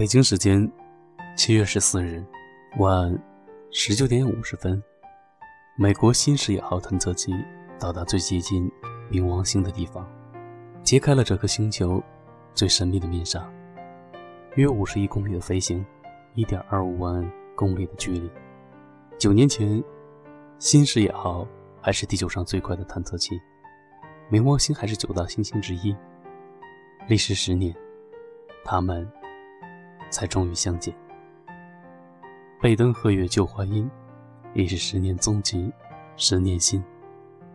北京时间七月十四日晚十九点五十分，美国新视野号探测器到达最接近冥王星的地方，揭开了这颗星球最神秘的面纱。约五十亿公里的飞行，一点二五万公里的距离。九年前，新视野号还是地球上最快的探测器，冥王星还是九大行星之一。历时十年，他们才终于相见。贝登鹤月旧话音，已是十年踪迹，十年心。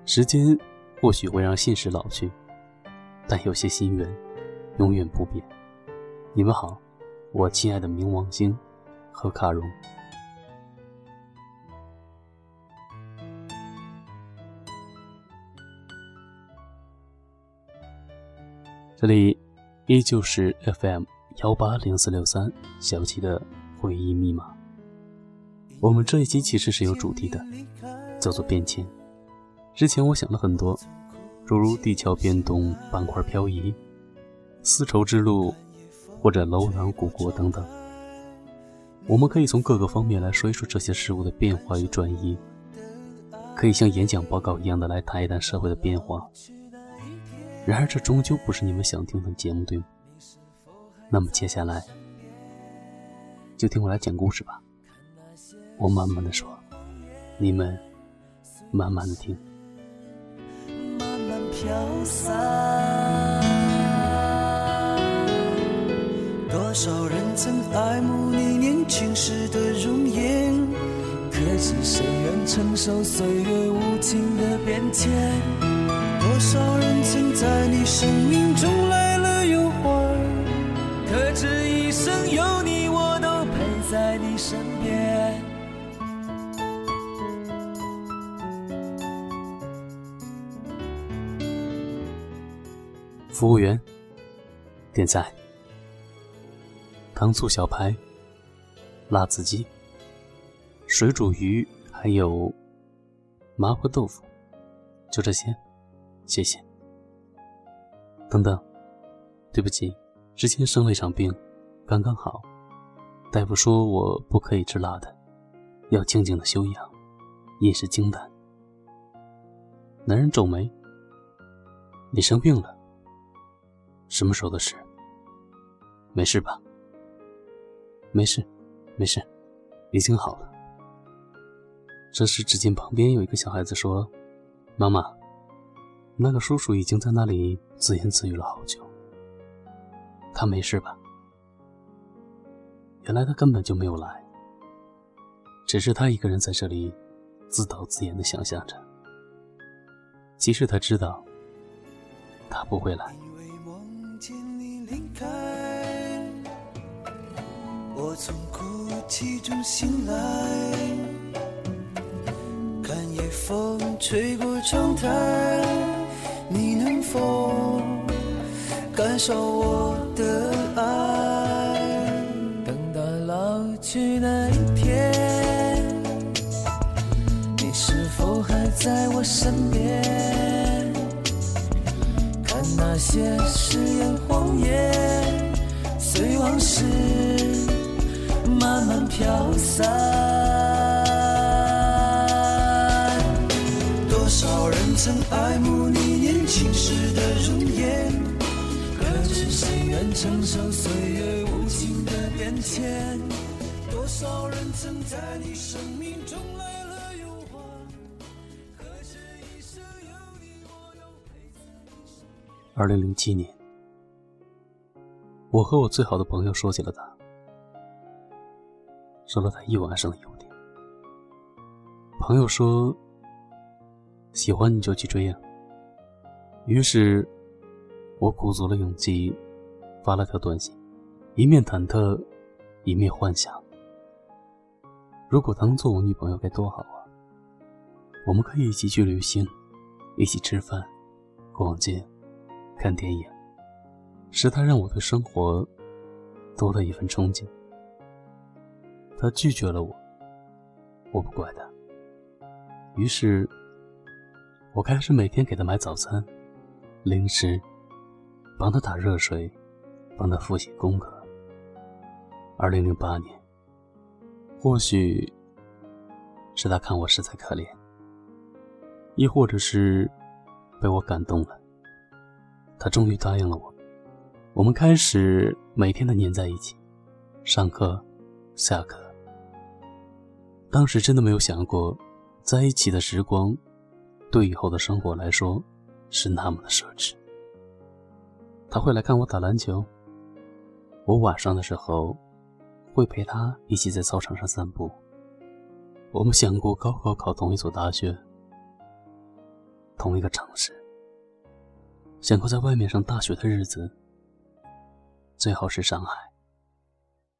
时间或许会让现实老去，但有些心愿永远不变。你们好，我亲爱的冥王星和卡戎。这里依旧是 FM 幺八零四六三小七的回忆密码。我们这一期其实是有主题的，叫做变迁。之前我想了很多，诸如地壳变动、板块漂移、丝绸之路，或者楼兰古国等等。我们可以从各个方面来说一说这些事物的变化与转移，可以像演讲报告一样的来谈一谈社会的变化。然而，这终究不是你们想听的节目，对吗？那么接下来，就听我来讲故事吧。我慢慢的说，你们慢慢的听。慢慢飘散，多少人曾爱慕你年轻时的容颜，可知谁愿承受岁月无情的变迁？多少人曾在你生命中来有你，我都陪在你身边。服务员，点菜。糖醋小排、辣子鸡、水煮鱼，还有麻婆豆腐，就这些。谢谢。等等，对不起，之前生了一场病，刚刚好。大夫说我不可以吃辣的，要静静的休养，饮食清淡。男人皱眉：“你生病了？什么时候的事？没事吧？没事，没事，已经好了。”这时，只见旁边有一个小孩子说：“妈妈。”那个叔叔已经在那里自言自语了好久。他没事吧？原来他根本就没有来，只是他一个人在这里自导自演的想象着。即使他知道，他不会来。我从哭泣中醒来，看夜风吹过窗台。你能否感受我的去那一天，你是否还在我身边？看那些誓言谎言，随往事慢慢飘散。多少人曾爱慕你？年轻时的容颜，可知谁愿承受岁月无情的变迁？多少人曾在你生命中来了又还？可知一生有你，我都陪在你身边。二零零七年，我和我最好的朋友说起了他，说了他一晚上的优点。朋友说：“喜欢你就去追呀。”于是，我鼓足了勇气，发了条短信，一面忐忑，一面幻想：如果她能做我女朋友该多好啊！我们可以一起去旅行，一起吃饭、逛街、看电影，使她让我对生活多了一份憧憬。她拒绝了我，我不怪她。于是，我开始每天给她买早餐。零食，帮他打热水，帮他复习功课。二零零八年，或许是他看我实在可怜，亦或者是被我感动了，他终于答应了我。我们开始每天的黏在一起，上课、下课。当时真的没有想过，在一起的时光，对以后的生活来说，是那么的奢侈。他会来看我打篮球，我晚上的时候，会陪他一起在操场上散步。我们想过高考考同一所大学，同一个城市，想过在外面上大学的日子，最好是上海，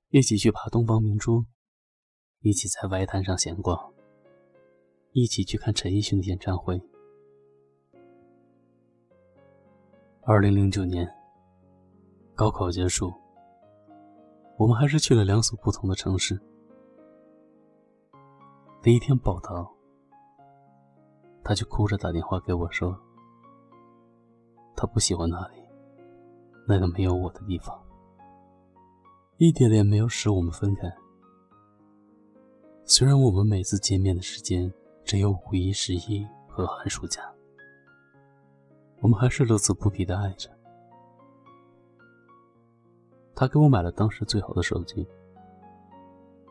一起去爬东方明珠。一起在外滩上闲逛，一起去看陈奕迅的演唱会。二零零九年，高考结束，我们还是去了两所不同的城市。第一天报道，他就哭着打电话给我说，他不喜欢那里，那个没有我的地方。异地恋没有使我们分开。虽然我们每次见面的时间只有五一、十一和寒暑假，我们还是乐此不疲的爱着。他给我买了当时最好的手机，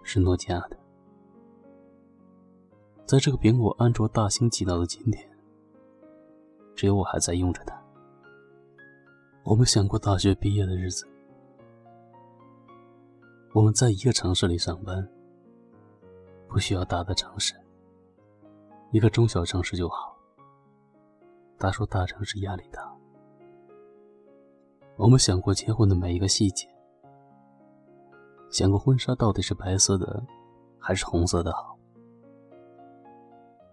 是诺基亚的。在这个苹果、安卓大行其道的今天，只有我还在用着它。我们想过大学毕业的日子，我们在一个城市里上班。不需要大的城市，一个中小城市就好。他说大城市压力大。我们想过结婚的每一个细节，想过婚纱到底是白色的还是红色的好，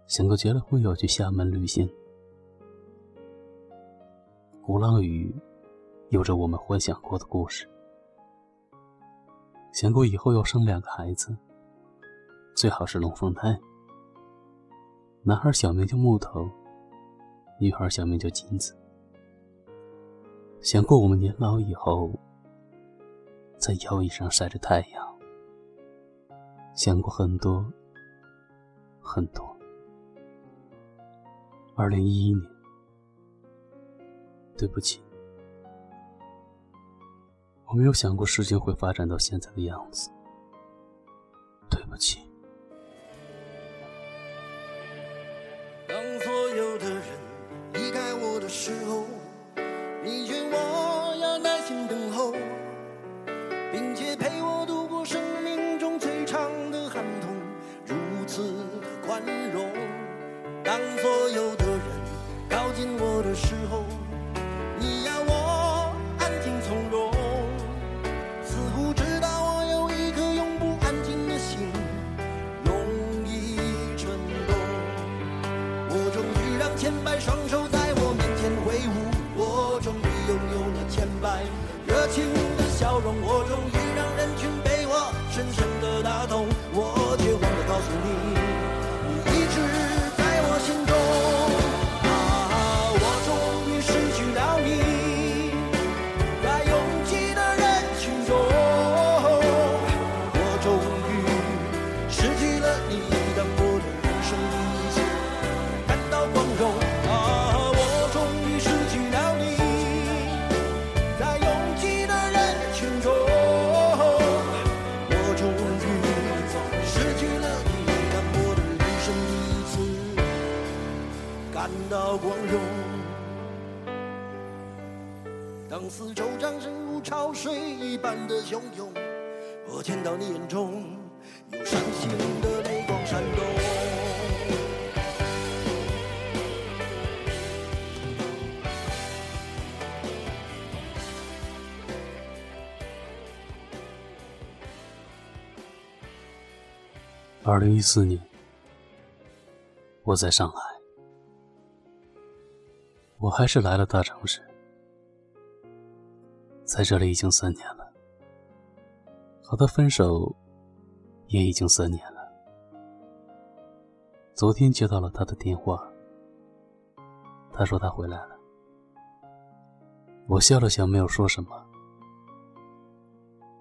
想过结了婚要去厦门旅行。鼓浪屿有着我们幻想过的故事，想过以后要生两个孩子。最好是龙凤胎，男孩小名叫木头，女孩小名叫金子。想过我们年老以后，在摇椅上晒着太阳。想过很多，很多。二零一一年，对不起，我没有想过事情会发展到现在的样子。对不起。容。当所有的人靠近我的时候。感到光荣。当四周掌声如潮水一般的汹涌，我见到你眼中有伤心的泪光闪动。二零一四年，我在上海，我还是来了大城市。在这里已经三年了，和他分手也已经三年了。昨天接到了他的电话，他说他回来了。我笑了笑，没有说什么。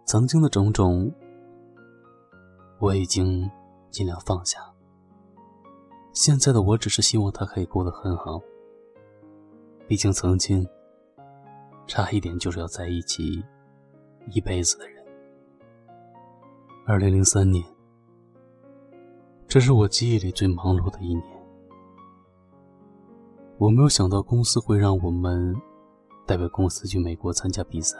曾经的种种我已经尽量放下。现在的我只是希望他可以过得很好。毕竟曾经，差一点就是要在一起一辈子的人。二零零三年，这是我记忆里最忙碌的一年。我没有想到公司会让我们代表公司去美国参加比赛，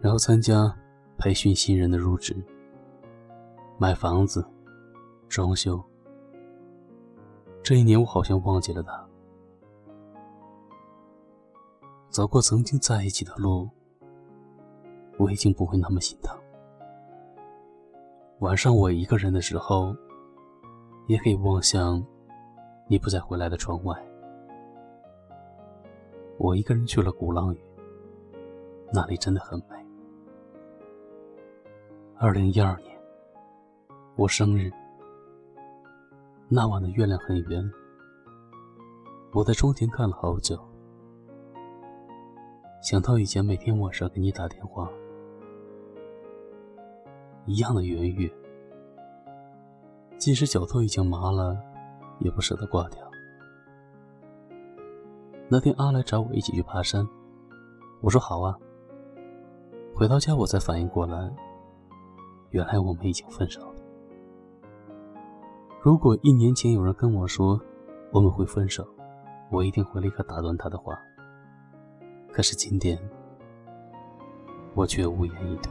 然后参加培训新人的入职、买房子、装修。这一年，我好像忘记了他。走过曾经在一起的路，我已经不会那么心疼。晚上我一个人的时候，也可以望向你不再回来的窗外。我一个人去了鼓浪屿，那里真的很美。二零一二年，我生日，那晚的月亮很圆，我在窗前看了好久。想到以前每天晚上给你打电话，一样的圆月，即使脚都已经麻了，也不舍得挂掉。那天阿来找我一起去爬山，我说好啊。回到家我才反应过来，原来我们已经分手了。如果一年前有人跟我说我们会分手，我一定会立刻打断他的话。可是今天，我却无言以对。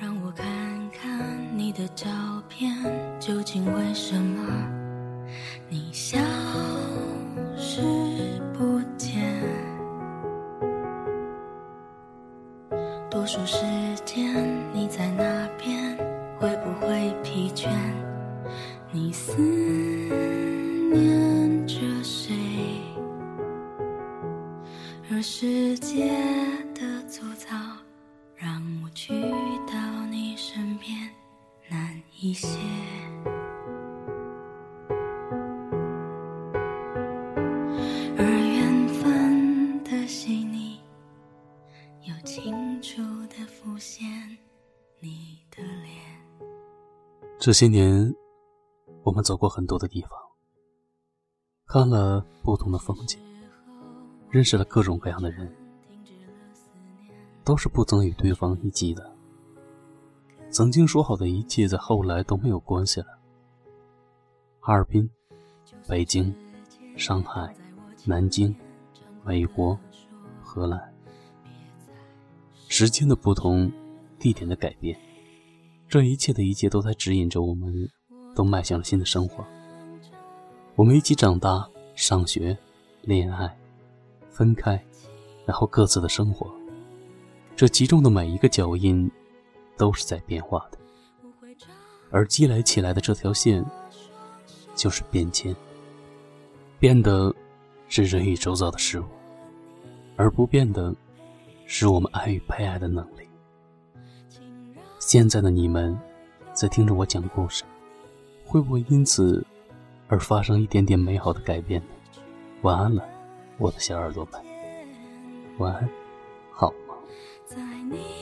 让我看看你的照片，究竟为什么你消失不见？多数时间你在那边，会不会疲倦？你思一些。而缘分的细腻，又清楚的浮现你的脸。这些年，我们走过很多的地方，看了不同的风景，认识了各种各样的人，都是不曾与对方一起的。曾经说好的一切，在后来都没有关系了。哈尔滨、北京、上海、南京、美国、荷兰，时间的不同，地点的改变，这一切的一切都在指引着我们，都迈向了新的生活。我们一起长大、上学、恋爱、分开，然后各自的生活。这其中的每一个脚印，都是在变化的，而积累起来的这条线，就是变迁。变的是人与周遭的事物，而不变的是我们爱与被爱的能力。现在的你们，在听着我讲故事，会不会因此而发生一点点美好的改变呢？晚安了，我的小耳朵们，晚安，好梦。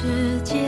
世界。